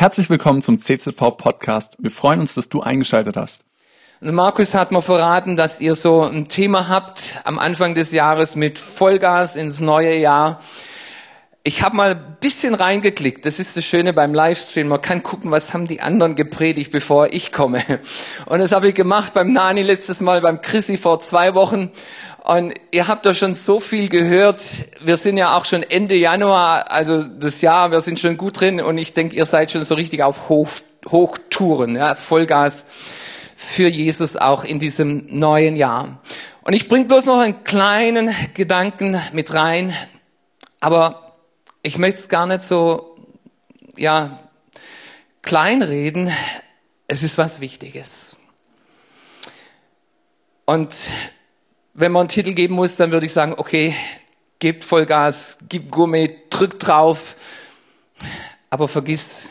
Herzlich willkommen zum CZV Podcast. Wir freuen uns, dass du eingeschaltet hast. Markus hat mir verraten, dass ihr so ein Thema habt am Anfang des Jahres mit Vollgas ins neue Jahr. Ich habe mal ein bisschen reingeklickt. Das ist das Schöne beim Livestream. Man kann gucken, was haben die anderen gepredigt, bevor ich komme. Und das habe ich gemacht beim Nani letztes Mal, beim Chrissy vor zwei Wochen. Und ihr habt da schon so viel gehört. Wir sind ja auch schon Ende Januar, also das Jahr, wir sind schon gut drin. Und ich denke, ihr seid schon so richtig auf Hoch, Hochtouren, ja, Vollgas für Jesus auch in diesem neuen Jahr. Und ich bringe bloß noch einen kleinen Gedanken mit rein. Aber ich möchte es gar nicht so, ja, kleinreden. Es ist was Wichtiges. Und wenn man einen Titel geben muss, dann würde ich sagen, okay, gebt Vollgas, gib Gourmet, drück drauf, aber vergiss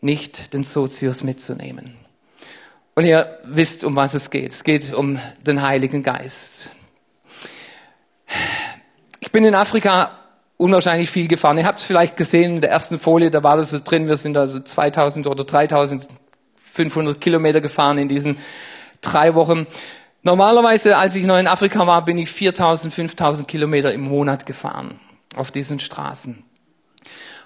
nicht, den Sozius mitzunehmen. Und ihr wisst, um was es geht. Es geht um den Heiligen Geist. Ich bin in Afrika unwahrscheinlich viel gefahren. Ihr habt es vielleicht gesehen in der ersten Folie, da war das so drin, wir sind also 2000 oder 3500 Kilometer gefahren in diesen drei Wochen. Normalerweise, als ich noch in Afrika war, bin ich 4000, 5000 Kilometer im Monat gefahren auf diesen Straßen.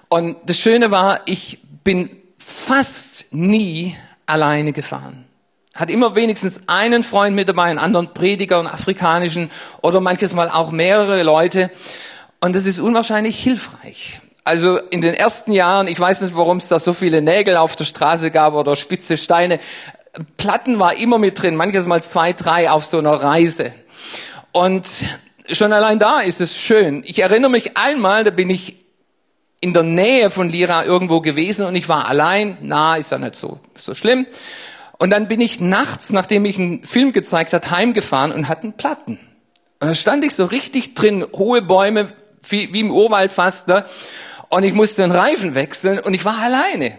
Und das Schöne war, ich bin fast nie alleine gefahren. Hat immer wenigstens einen Freund mit dabei, einen anderen Prediger, einen afrikanischen oder manches Mal auch mehrere Leute. Und das ist unwahrscheinlich hilfreich. Also in den ersten Jahren, ich weiß nicht, warum es da so viele Nägel auf der Straße gab oder spitze Steine. Platten war immer mit drin, manches Mal zwei, drei auf so einer Reise. Und schon allein da ist es schön. Ich erinnere mich einmal, da bin ich in der Nähe von Lira irgendwo gewesen und ich war allein. Na, ist ja nicht so, so schlimm. Und dann bin ich nachts, nachdem ich einen Film gezeigt hat, heimgefahren und hatten Platten. Und da stand ich so richtig drin, hohe Bäume, wie, wie im Urwald fast, ne? Und ich musste den Reifen wechseln und ich war alleine.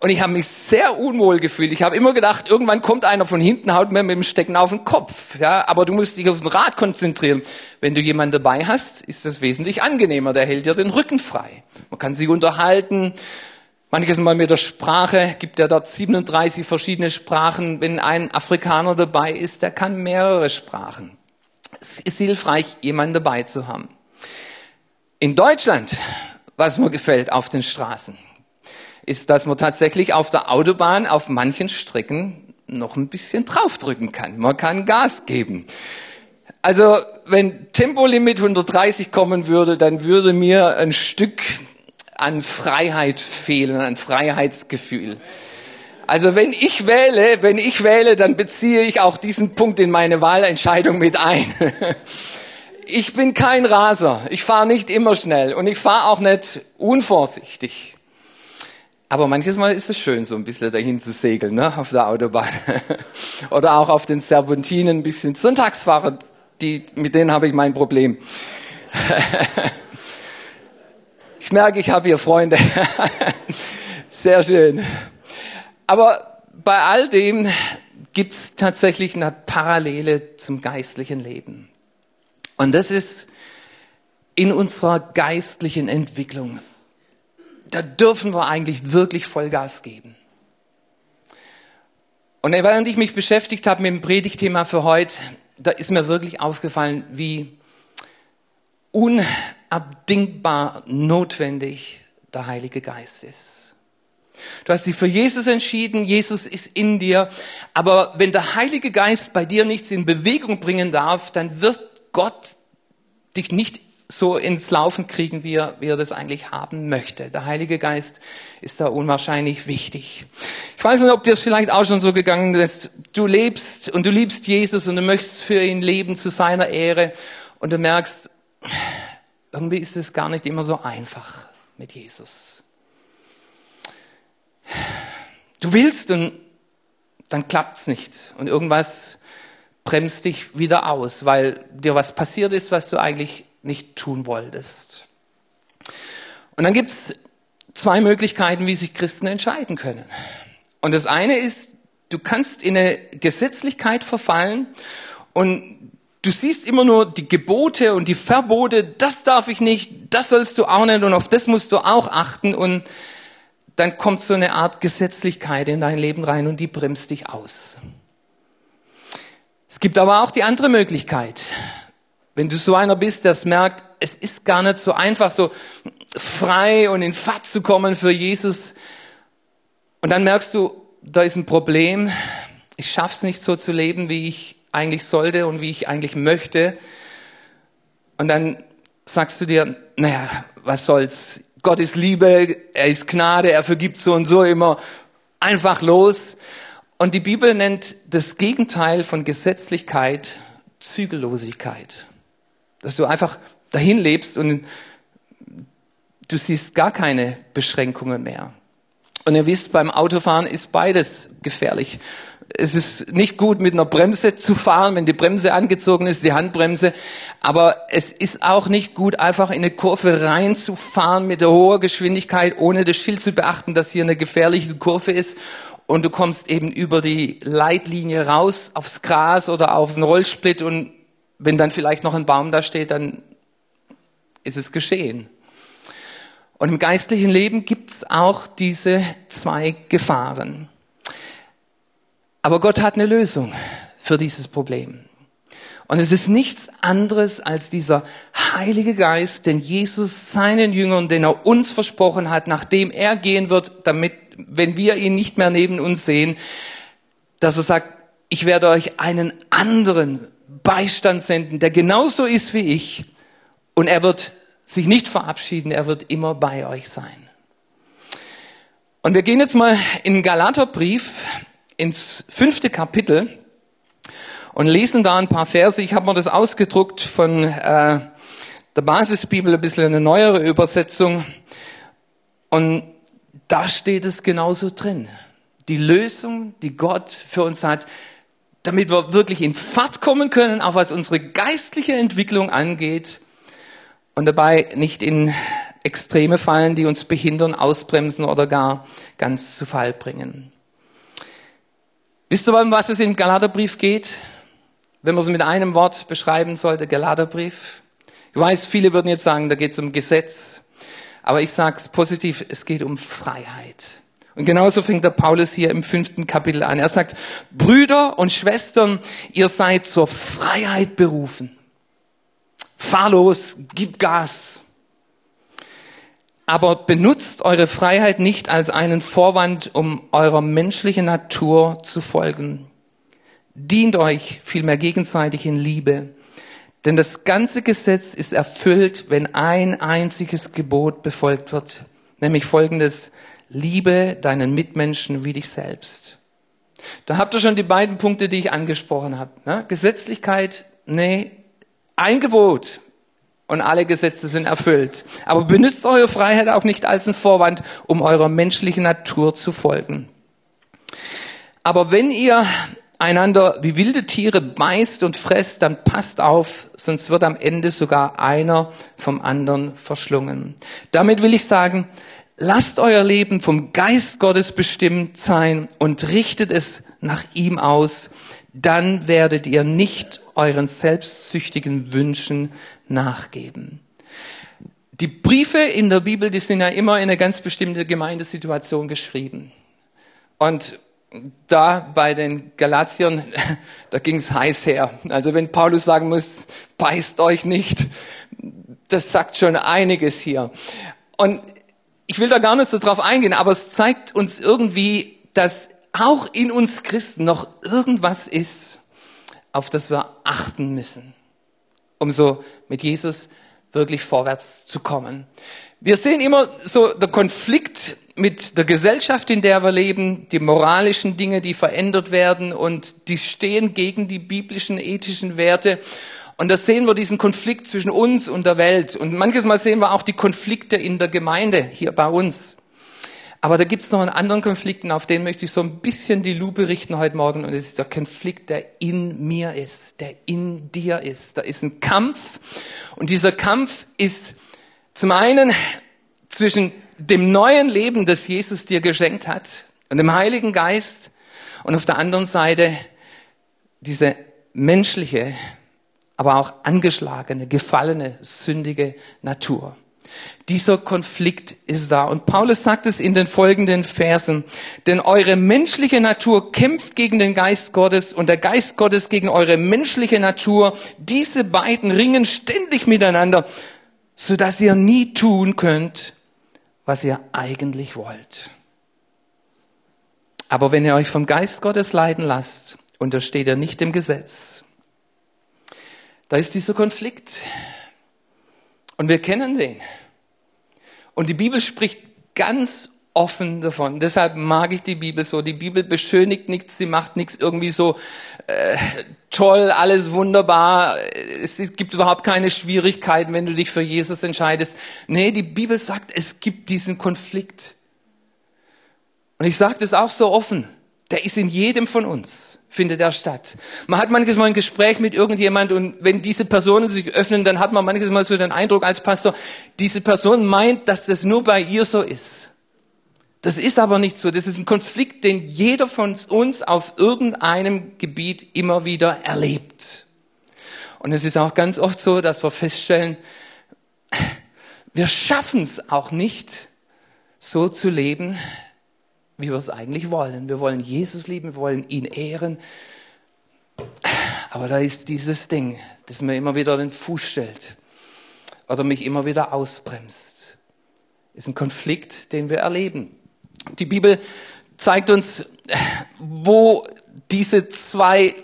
Und ich habe mich sehr unwohl gefühlt. Ich habe immer gedacht, irgendwann kommt einer von hinten, haut mir mit dem Stecken auf den Kopf. Ja, aber du musst dich auf den Rad konzentrieren. Wenn du jemanden dabei hast, ist das wesentlich angenehmer. Der hält dir den Rücken frei. Man kann sich unterhalten. Manches Mal mit der Sprache gibt er dort 37 verschiedene Sprachen. Wenn ein Afrikaner dabei ist, der kann mehrere Sprachen. Es ist hilfreich, jemanden dabei zu haben. In Deutschland, was mir gefällt auf den Straßen, ist, dass man tatsächlich auf der Autobahn auf manchen Strecken noch ein bisschen draufdrücken kann. Man kann Gas geben. Also, wenn Tempolimit 130 kommen würde, dann würde mir ein Stück an Freiheit fehlen, an Freiheitsgefühl. Also wenn ich wähle, wenn ich wähle, dann beziehe ich auch diesen Punkt in meine Wahlentscheidung mit ein. ich bin kein Raser. Ich fahre nicht immer schnell und ich fahre auch nicht unvorsichtig. Aber manches Mal ist es schön, so ein bisschen dahin zu segeln, ne, auf der Autobahn. Oder auch auf den Serpentinen ein bisschen. Sonntagsfahrer, die, mit denen habe ich mein Problem. ich merke, ich habe hier Freunde. Sehr schön. Aber bei all dem gibt es tatsächlich eine Parallele zum geistlichen Leben. Und das ist in unserer geistlichen Entwicklung. Da dürfen wir eigentlich wirklich Vollgas geben. Und während ich mich beschäftigt habe mit dem Predigtthema für heute, da ist mir wirklich aufgefallen, wie unabdingbar notwendig der Heilige Geist ist. Du hast dich für Jesus entschieden, Jesus ist in dir, aber wenn der Heilige Geist bei dir nichts in Bewegung bringen darf, dann wird Gott dich nicht so ins Laufen kriegen, wie er, wie er das eigentlich haben möchte. Der Heilige Geist ist da unwahrscheinlich wichtig. Ich weiß nicht, ob dir das vielleicht auch schon so gegangen ist. Du lebst und du liebst Jesus und du möchtest für ihn leben zu seiner Ehre und du merkst, irgendwie ist es gar nicht immer so einfach mit Jesus. Du willst und dann klappt's nicht und irgendwas bremst dich wieder aus, weil dir was passiert ist, was du eigentlich nicht tun wolltest. Und dann gibt's zwei Möglichkeiten, wie sich Christen entscheiden können. Und das eine ist, du kannst in eine Gesetzlichkeit verfallen und du siehst immer nur die Gebote und die Verbote, das darf ich nicht, das sollst du auch nicht und auf das musst du auch achten und dann kommt so eine Art Gesetzlichkeit in dein Leben rein und die bremst dich aus. Es gibt aber auch die andere Möglichkeit. Wenn du so einer bist, der es merkt, es ist gar nicht so einfach, so frei und in Fahrt zu kommen für Jesus. Und dann merkst du, da ist ein Problem. Ich schaff's nicht so zu leben, wie ich eigentlich sollte und wie ich eigentlich möchte. Und dann sagst du dir, naja, was soll's? Gott ist Liebe, er ist Gnade, er vergibt so und so immer einfach los. Und die Bibel nennt das Gegenteil von Gesetzlichkeit Zügellosigkeit. Dass du einfach dahin lebst und du siehst gar keine Beschränkungen mehr. Und ihr wisst, beim Autofahren ist beides gefährlich. Es ist nicht gut, mit einer Bremse zu fahren, wenn die Bremse angezogen ist, die Handbremse. Aber es ist auch nicht gut, einfach in eine Kurve reinzufahren mit hoher Geschwindigkeit, ohne das Schild zu beachten, dass hier eine gefährliche Kurve ist und du kommst eben über die Leitlinie raus aufs Gras oder auf den Rollsplit und wenn dann vielleicht noch ein Baum da steht, dann ist es geschehen. Und im geistlichen Leben gibt es auch diese zwei Gefahren. Aber Gott hat eine Lösung für dieses Problem. Und es ist nichts anderes als dieser Heilige Geist, den Jesus seinen Jüngern, den er uns versprochen hat, nachdem er gehen wird, damit wenn wir ihn nicht mehr neben uns sehen, dass er sagt, ich werde euch einen anderen Beistand senden, der genauso ist wie ich. Und er wird sich nicht verabschieden, er wird immer bei euch sein. Und wir gehen jetzt mal in Galaterbrief ins fünfte Kapitel und lesen da ein paar Verse. Ich habe mir das ausgedruckt von äh, der Basisbibel, ein bisschen eine neuere Übersetzung. Und da steht es genauso drin. Die Lösung, die Gott für uns hat, damit wir wirklich in Fahrt kommen können, auch was unsere geistliche Entwicklung angeht und dabei nicht in Extreme fallen, die uns behindern, ausbremsen oder gar ganz zu Fall bringen. Wisst ihr, um was es im Galaterbrief geht? Wenn man es mit einem Wort beschreiben sollte, Galaterbrief. Ich weiß, viele würden jetzt sagen, da geht es um Gesetz, aber ich sage es positiv, es geht um Freiheit. Und genauso fängt der Paulus hier im fünften Kapitel an. Er sagt, Brüder und Schwestern, ihr seid zur Freiheit berufen. Fahr los, gib Gas. Aber benutzt eure Freiheit nicht als einen Vorwand, um eurer menschlichen Natur zu folgen. Dient euch vielmehr gegenseitig in Liebe. Denn das ganze Gesetz ist erfüllt, wenn ein einziges Gebot befolgt wird, nämlich folgendes, liebe deinen Mitmenschen wie dich selbst. Da habt ihr schon die beiden Punkte, die ich angesprochen habe. Ne? Gesetzlichkeit, nee, ein Gebot und alle Gesetze sind erfüllt. Aber benutzt eure Freiheit auch nicht als ein Vorwand, um eurer menschlichen Natur zu folgen. Aber wenn ihr einander wie wilde Tiere beißt und fresst, dann passt auf, sonst wird am Ende sogar einer vom anderen verschlungen. Damit will ich sagen, lasst euer Leben vom Geist Gottes bestimmt sein und richtet es nach ihm aus. Dann werdet ihr nicht euren selbstsüchtigen Wünschen nachgeben. Die Briefe in der Bibel, die sind ja immer in eine ganz bestimmte Gemeindesituation geschrieben. Und da bei den Galatiern, da ging's heiß her. Also wenn Paulus sagen muss, beißt euch nicht, das sagt schon einiges hier. Und ich will da gar nicht so drauf eingehen, aber es zeigt uns irgendwie, dass auch in uns Christen noch irgendwas ist, auf das wir achten müssen, um so mit Jesus wirklich vorwärts zu kommen. Wir sehen immer so der Konflikt mit der Gesellschaft, in der wir leben, die moralischen Dinge, die verändert werden und die stehen gegen die biblischen, ethischen Werte. Und da sehen wir diesen Konflikt zwischen uns und der Welt. Und manches Mal sehen wir auch die Konflikte in der Gemeinde hier bei uns. Aber da gibt es noch einen anderen Konflikt, und auf den möchte ich so ein bisschen die Lupe richten heute Morgen. Und es ist der Konflikt, der in mir ist, der in dir ist. Da ist ein Kampf. Und dieser Kampf ist zum einen zwischen dem neuen Leben, das Jesus dir geschenkt hat und dem Heiligen Geist und auf der anderen Seite diese menschliche, aber auch angeschlagene, gefallene, sündige Natur. Dieser Konflikt ist da. Und Paulus sagt es in den folgenden Versen. Denn eure menschliche Natur kämpft gegen den Geist Gottes und der Geist Gottes gegen eure menschliche Natur. Diese beiden ringen ständig miteinander, sodass ihr nie tun könnt, was ihr eigentlich wollt. Aber wenn ihr euch vom Geist Gottes leiden lasst, untersteht ihr nicht dem Gesetz. Da ist dieser Konflikt. Und wir kennen den. Und die Bibel spricht ganz offen davon. Deshalb mag ich die Bibel so. Die Bibel beschönigt nichts, sie macht nichts irgendwie so äh, toll, alles wunderbar. Es gibt überhaupt keine Schwierigkeiten, wenn du dich für Jesus entscheidest. Nee, die Bibel sagt, es gibt diesen Konflikt. Und ich sage das auch so offen. Der ist in jedem von uns findet er statt. Man hat manches Mal ein Gespräch mit irgendjemand und wenn diese Personen sich öffnen, dann hat man manches Mal so den Eindruck als Pastor, diese Person meint, dass das nur bei ihr so ist. Das ist aber nicht so. Das ist ein Konflikt, den jeder von uns auf irgendeinem Gebiet immer wieder erlebt. Und es ist auch ganz oft so, dass wir feststellen, wir schaffen es auch nicht, so zu leben, wie wir es eigentlich wollen. Wir wollen Jesus lieben, wir wollen ihn ehren. Aber da ist dieses Ding, das mir immer wieder den Fuß stellt oder mich immer wieder ausbremst. Ist ein Konflikt, den wir erleben. Die Bibel zeigt uns, wo diese zwei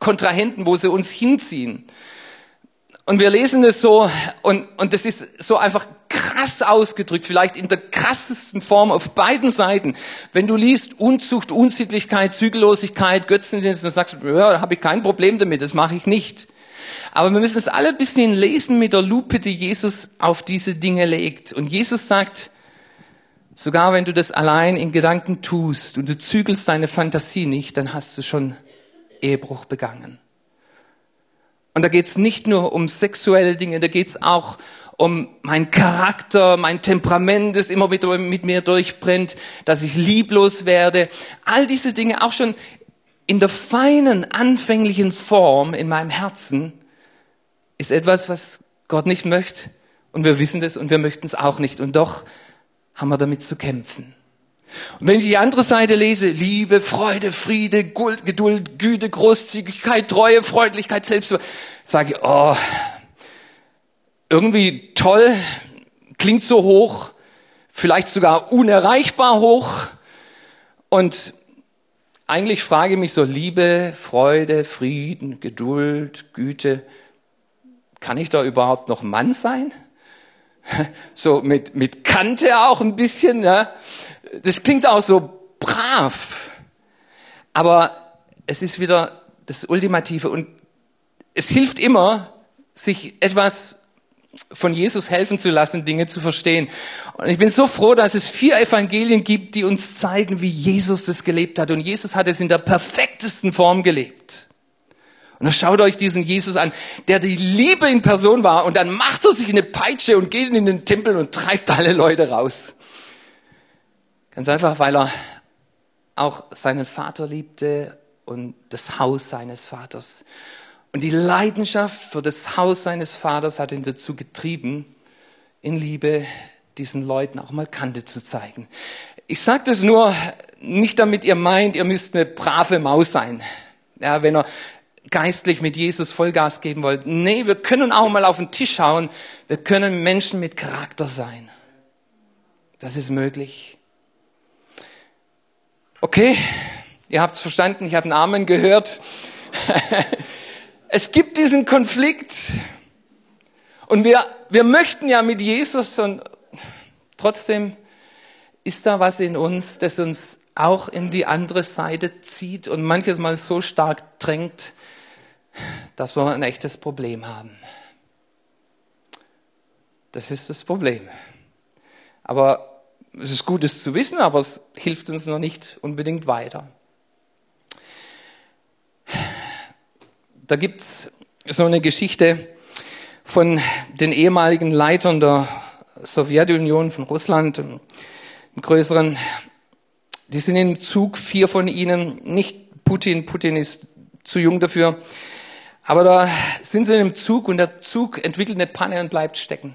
Kontrahenten, wo sie uns hinziehen. Und wir lesen es so, und, und das ist so einfach krass ausgedrückt, vielleicht in der krassesten Form auf beiden Seiten. Wenn du liest Unzucht, Unsittlichkeit, Zügellosigkeit, Götzendienst, dann sagst du, ja, da habe ich kein Problem damit, das mache ich nicht. Aber wir müssen es alle ein bisschen lesen mit der Lupe, die Jesus auf diese Dinge legt. Und Jesus sagt, sogar wenn du das allein in Gedanken tust und du zügelst deine Fantasie nicht, dann hast du schon Ehebruch begangen. Und da geht es nicht nur um sexuelle Dinge, da geht es auch um mein Charakter, mein Temperament, das immer wieder mit mir durchbrennt, dass ich lieblos werde. All diese Dinge auch schon in der feinen, anfänglichen Form in meinem Herzen ist etwas, was Gott nicht möchte. Und wir wissen das und wir möchten es auch nicht. Und doch haben wir damit zu kämpfen. Und wenn ich die andere Seite lese, Liebe, Freude, Friede, Geduld, Güte, Großzügigkeit, Treue, Freundlichkeit, Selbst, sage ich, oh, irgendwie toll, klingt so hoch, vielleicht sogar unerreichbar hoch. Und eigentlich frage ich mich so, Liebe, Freude, Frieden, Geduld, Güte, kann ich da überhaupt noch Mann sein? So mit, mit Kante auch ein bisschen, ja. Das klingt auch so brav. Aber es ist wieder das Ultimative und es hilft immer, sich etwas von Jesus helfen zu lassen, Dinge zu verstehen. Und ich bin so froh, dass es vier Evangelien gibt, die uns zeigen, wie Jesus das gelebt hat. Und Jesus hat es in der perfektesten Form gelebt. Und dann schaut euch diesen Jesus an, der die Liebe in Person war. Und dann macht er sich eine Peitsche und geht in den Tempel und treibt alle Leute raus. Ganz einfach, weil er auch seinen Vater liebte und das Haus seines Vaters. Und die Leidenschaft für das Haus seines Vaters hat ihn dazu getrieben, in Liebe diesen Leuten auch mal Kante zu zeigen. Ich sage das nur nicht, damit ihr meint, ihr müsst eine brave Maus sein. Ja, wenn ihr geistlich mit Jesus Vollgas geben wollt. Nee, wir können auch mal auf den Tisch schauen. Wir können Menschen mit Charakter sein. Das ist möglich. Okay, ihr habt es verstanden, ich habe einen Amen gehört. Es gibt diesen Konflikt. Und wir, wir möchten ja mit Jesus und trotzdem ist da was in uns, das uns auch in die andere Seite zieht und manches Mal so stark drängt, dass wir ein echtes Problem haben. Das ist das Problem. Aber es ist gut, es zu wissen, aber es hilft uns noch nicht unbedingt weiter. Da gibt's so eine Geschichte von den ehemaligen Leitern der Sowjetunion, von Russland, im größeren. Die sind im Zug, vier von ihnen, nicht Putin, Putin ist zu jung dafür. Aber da sind sie in einem Zug und der Zug entwickelt eine Panne und bleibt stecken.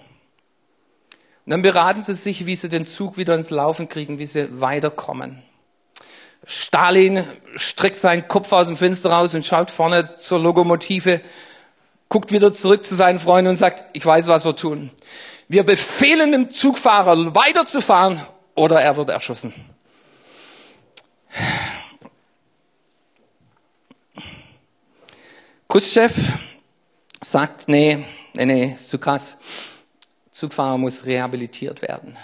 Und dann beraten sie sich, wie sie den Zug wieder ins Laufen kriegen, wie sie weiterkommen. Stalin streckt seinen Kopf aus dem Fenster raus und schaut vorne zur Lokomotive, guckt wieder zurück zu seinen Freunden und sagt, ich weiß, was wir tun. Wir befehlen dem Zugfahrer weiterzufahren oder er wird erschossen. Khrushchev sagt, nee, nee, nee, ist zu krass. Zugfahrer muss rehabilitiert werden.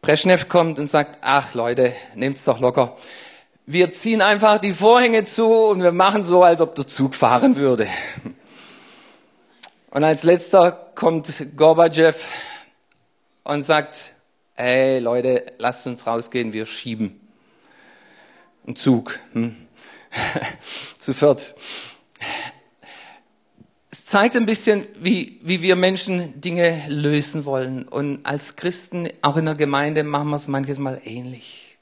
Brezhnev kommt und sagt, ach Leute, nehmt's doch locker. Wir ziehen einfach die Vorhänge zu und wir machen so, als ob der Zug fahren würde. Und als letzter kommt Gorbachev und sagt, hey Leute, lasst uns rausgehen, wir schieben. Ein Zug. Hm? Zu viert zeigt ein bisschen, wie, wie wir Menschen Dinge lösen wollen. Und als Christen, auch in der Gemeinde, machen wir es manches Mal ähnlich.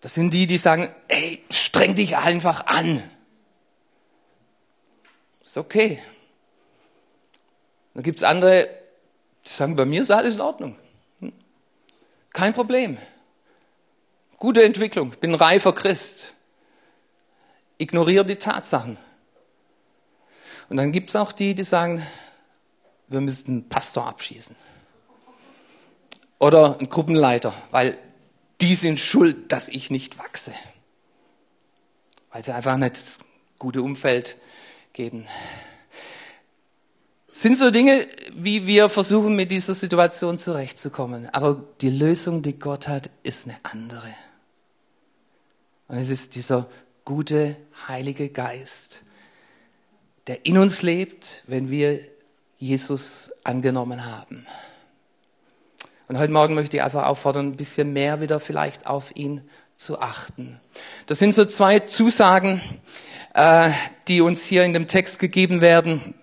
Das sind die, die sagen, ey, streng dich einfach an. Ist okay. Dann gibt's andere, die sagen, bei mir ist alles in Ordnung. Hm? Kein Problem. Gute Entwicklung. bin reifer Christ. Ignoriere die Tatsachen. Und dann gibt es auch die, die sagen, wir müssen einen Pastor abschießen. Oder einen Gruppenleiter, weil die sind schuld, dass ich nicht wachse. Weil sie einfach nicht das gute Umfeld geben. Das sind so Dinge, wie wir versuchen, mit dieser Situation zurechtzukommen. Aber die Lösung, die Gott hat, ist eine andere. Und es ist dieser gute Heilige Geist, der in uns lebt, wenn wir Jesus angenommen haben. Und heute Morgen möchte ich einfach auffordern, ein bisschen mehr wieder vielleicht auf ihn zu achten. Das sind so zwei Zusagen, äh, die uns hier in dem Text gegeben werden.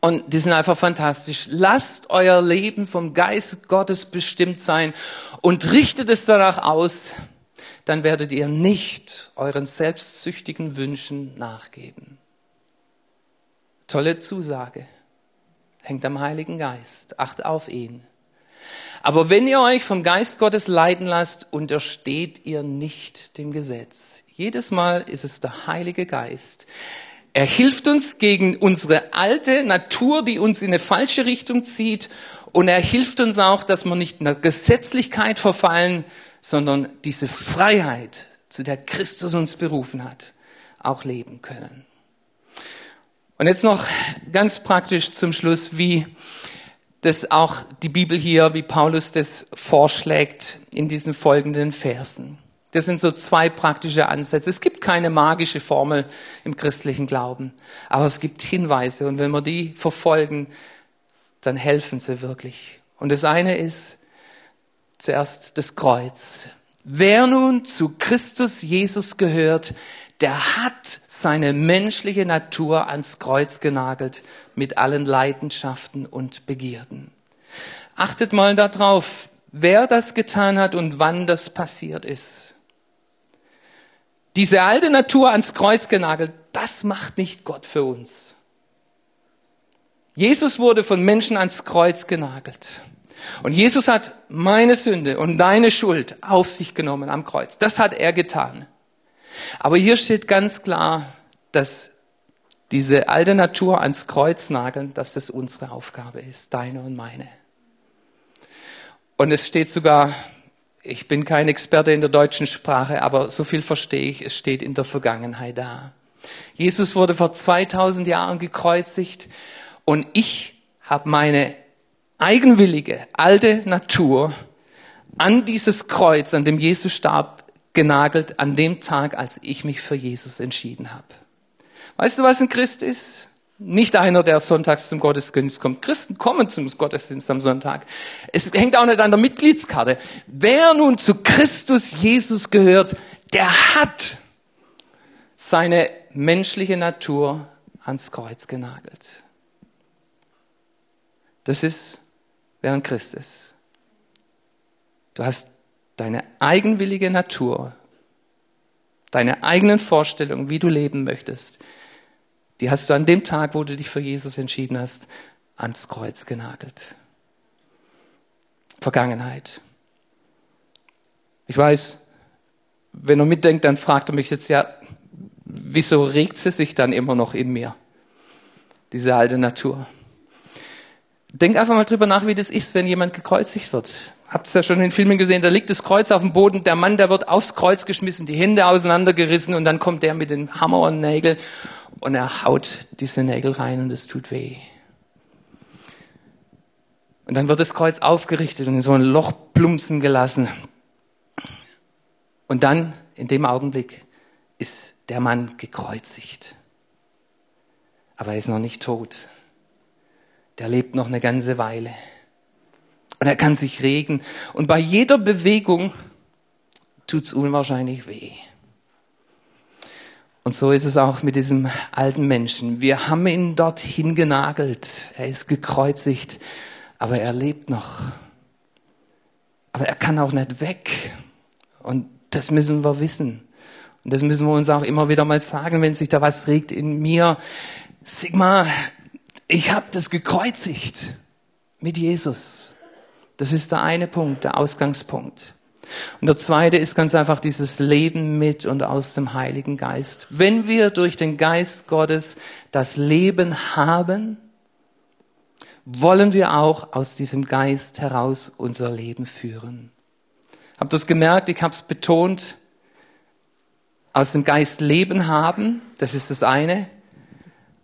Und die sind einfach fantastisch. Lasst euer Leben vom Geist Gottes bestimmt sein und richtet es danach aus, dann werdet ihr nicht euren selbstsüchtigen Wünschen nachgeben. Tolle Zusage. Hängt am Heiligen Geist. Acht auf ihn. Aber wenn ihr euch vom Geist Gottes leiten lasst, untersteht ihr nicht dem Gesetz. Jedes Mal ist es der Heilige Geist. Er hilft uns gegen unsere alte Natur, die uns in eine falsche Richtung zieht. Und er hilft uns auch, dass wir nicht in der Gesetzlichkeit verfallen, sondern diese Freiheit, zu der Christus uns berufen hat, auch leben können. Und jetzt noch ganz praktisch zum Schluss, wie das auch die Bibel hier, wie Paulus das vorschlägt in diesen folgenden Versen. Das sind so zwei praktische Ansätze. Es gibt keine magische Formel im christlichen Glauben, aber es gibt Hinweise und wenn wir die verfolgen, dann helfen sie wirklich. Und das eine ist zuerst das Kreuz. Wer nun zu Christus Jesus gehört, der hat seine menschliche Natur ans Kreuz genagelt mit allen Leidenschaften und Begierden. Achtet mal darauf, wer das getan hat und wann das passiert ist. Diese alte Natur ans Kreuz genagelt, das macht nicht Gott für uns. Jesus wurde von Menschen ans Kreuz genagelt. Und Jesus hat meine Sünde und deine Schuld auf sich genommen am Kreuz. Das hat er getan. Aber hier steht ganz klar, dass diese alte Natur ans Kreuz nageln, dass das unsere Aufgabe ist, deine und meine. Und es steht sogar, ich bin kein Experte in der deutschen Sprache, aber so viel verstehe ich, es steht in der Vergangenheit da. Jesus wurde vor 2000 Jahren gekreuzigt und ich habe meine eigenwillige alte Natur an dieses Kreuz, an dem Jesus starb, genagelt an dem Tag, als ich mich für Jesus entschieden habe. Weißt du, was ein Christ ist? Nicht einer, der sonntags zum Gottesdienst kommt. Christen kommen zum Gottesdienst am Sonntag. Es hängt auch nicht an der Mitgliedskarte. Wer nun zu Christus Jesus gehört, der hat seine menschliche Natur ans Kreuz genagelt. Das ist, wer ein Christ ist. Du hast deine eigenwillige Natur, deine eigenen Vorstellungen, wie du leben möchtest, die hast du an dem Tag, wo du dich für Jesus entschieden hast, ans Kreuz genagelt. Vergangenheit. Ich weiß, wenn er mitdenkt, dann fragt er mich jetzt, ja, wieso regt sie sich dann immer noch in mir? Diese alte Natur. Denk einfach mal drüber nach, wie das ist, wenn jemand gekreuzigt wird. Habt ihr ja schon in Filmen gesehen, da liegt das Kreuz auf dem Boden, der Mann, der wird aufs Kreuz geschmissen, die Hände auseinandergerissen und dann kommt der mit dem Hammer und Nägel und er haut diese Nägel rein und es tut weh. Und dann wird das Kreuz aufgerichtet und in so ein Loch plumpsen gelassen. Und dann, in dem Augenblick, ist der Mann gekreuzigt. Aber er ist noch nicht tot. Der lebt noch eine ganze Weile. Und er kann sich regen. Und bei jeder Bewegung tut's unwahrscheinlich weh. Und so ist es auch mit diesem alten Menschen. Wir haben ihn dorthin genagelt. Er ist gekreuzigt, aber er lebt noch. Aber er kann auch nicht weg. Und das müssen wir wissen. Und das müssen wir uns auch immer wieder mal sagen, wenn sich da was regt in mir. Sigma, ich habe das gekreuzigt mit Jesus. Das ist der eine Punkt, der Ausgangspunkt. Und der zweite ist ganz einfach dieses Leben mit und aus dem Heiligen Geist. Wenn wir durch den Geist Gottes das Leben haben, wollen wir auch aus diesem Geist heraus unser Leben führen. Habt ihr das gemerkt? Ich habe es betont. Aus dem Geist Leben haben, das ist das eine.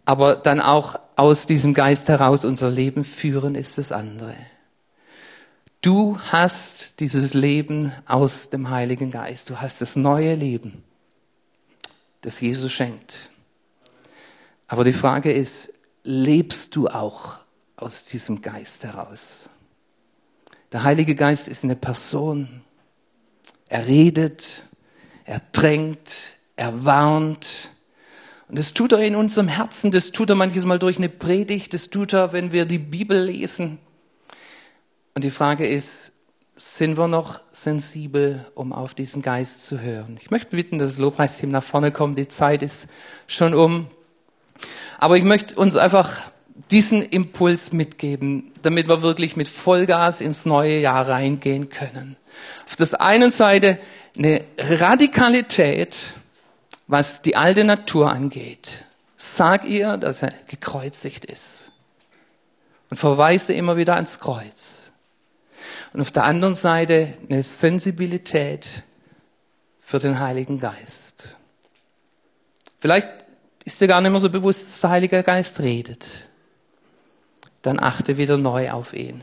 Aber dann auch aus diesem Geist heraus unser Leben führen, ist das andere. Du hast dieses Leben aus dem Heiligen Geist. Du hast das neue Leben, das Jesus schenkt. Aber die Frage ist, lebst du auch aus diesem Geist heraus? Der Heilige Geist ist eine Person. Er redet, er drängt, er warnt. Und das tut er in unserem Herzen, das tut er manches Mal durch eine Predigt, das tut er, wenn wir die Bibel lesen. Und die Frage ist, sind wir noch sensibel, um auf diesen Geist zu hören? Ich möchte bitten, dass das Lobpreisteam nach vorne kommt. Die Zeit ist schon um. Aber ich möchte uns einfach diesen Impuls mitgeben, damit wir wirklich mit Vollgas ins neue Jahr reingehen können. Auf der einen Seite eine Radikalität, was die alte Natur angeht. Sag ihr, dass er gekreuzigt ist. Und verweise immer wieder ans Kreuz und auf der anderen Seite eine Sensibilität für den Heiligen Geist. Vielleicht ist dir gar nicht mehr so bewusst, dass der Heilige Geist redet. Dann achte wieder neu auf ihn.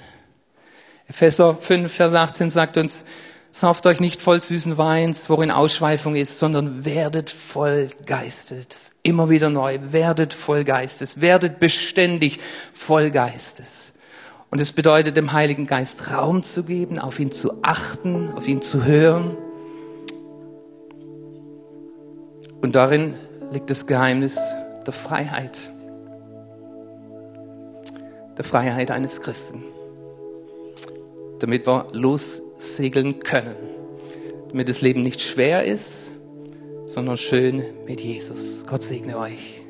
Epheser 5, Vers 18 sagt uns, sauft euch nicht voll süßen Weins, worin Ausschweifung ist, sondern werdet voll Geistes. Immer wieder neu, werdet voll Geistes, werdet beständig voll Geistes. Und es bedeutet, dem Heiligen Geist Raum zu geben, auf ihn zu achten, auf ihn zu hören. Und darin liegt das Geheimnis der Freiheit. Der Freiheit eines Christen. Damit wir lossegeln können. Damit das Leben nicht schwer ist, sondern schön mit Jesus. Gott segne euch.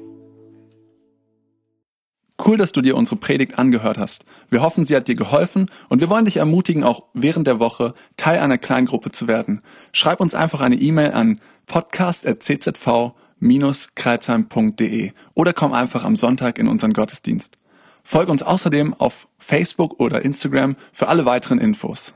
Cool, dass du dir unsere Predigt angehört hast. Wir hoffen, sie hat dir geholfen und wir wollen dich ermutigen, auch während der Woche Teil einer Kleingruppe zu werden. Schreib uns einfach eine E-Mail an podcast.czv-kreuzheim.de oder komm einfach am Sonntag in unseren Gottesdienst. Folge uns außerdem auf Facebook oder Instagram für alle weiteren Infos.